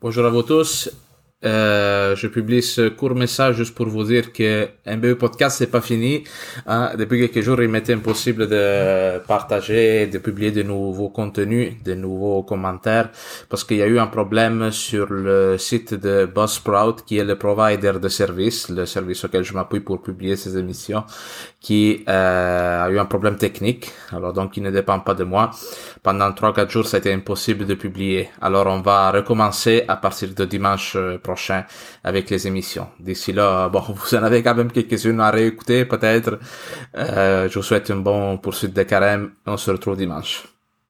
Bonjour à vous tous. Euh, je publie ce court message juste pour vous dire que MBE Podcast c'est pas fini. Hein. Depuis quelques jours, il m'était impossible de partager, de publier de nouveaux contenus, de nouveaux commentaires, parce qu'il y a eu un problème sur le site de Buzzsprout, qui est le provider de service, le service auquel je m'appuie pour publier ces émissions, qui euh, a eu un problème technique. Alors donc, il ne dépend pas de moi. Pendant trois quatre jours, ça a été impossible de publier. Alors, on va recommencer à partir de dimanche euh, avec les émissions. D'ici là, bon, vous en avez quand même quelques-unes à réécouter peut-être. Euh, je vous souhaite une bonne poursuite de carême. On se retrouve dimanche.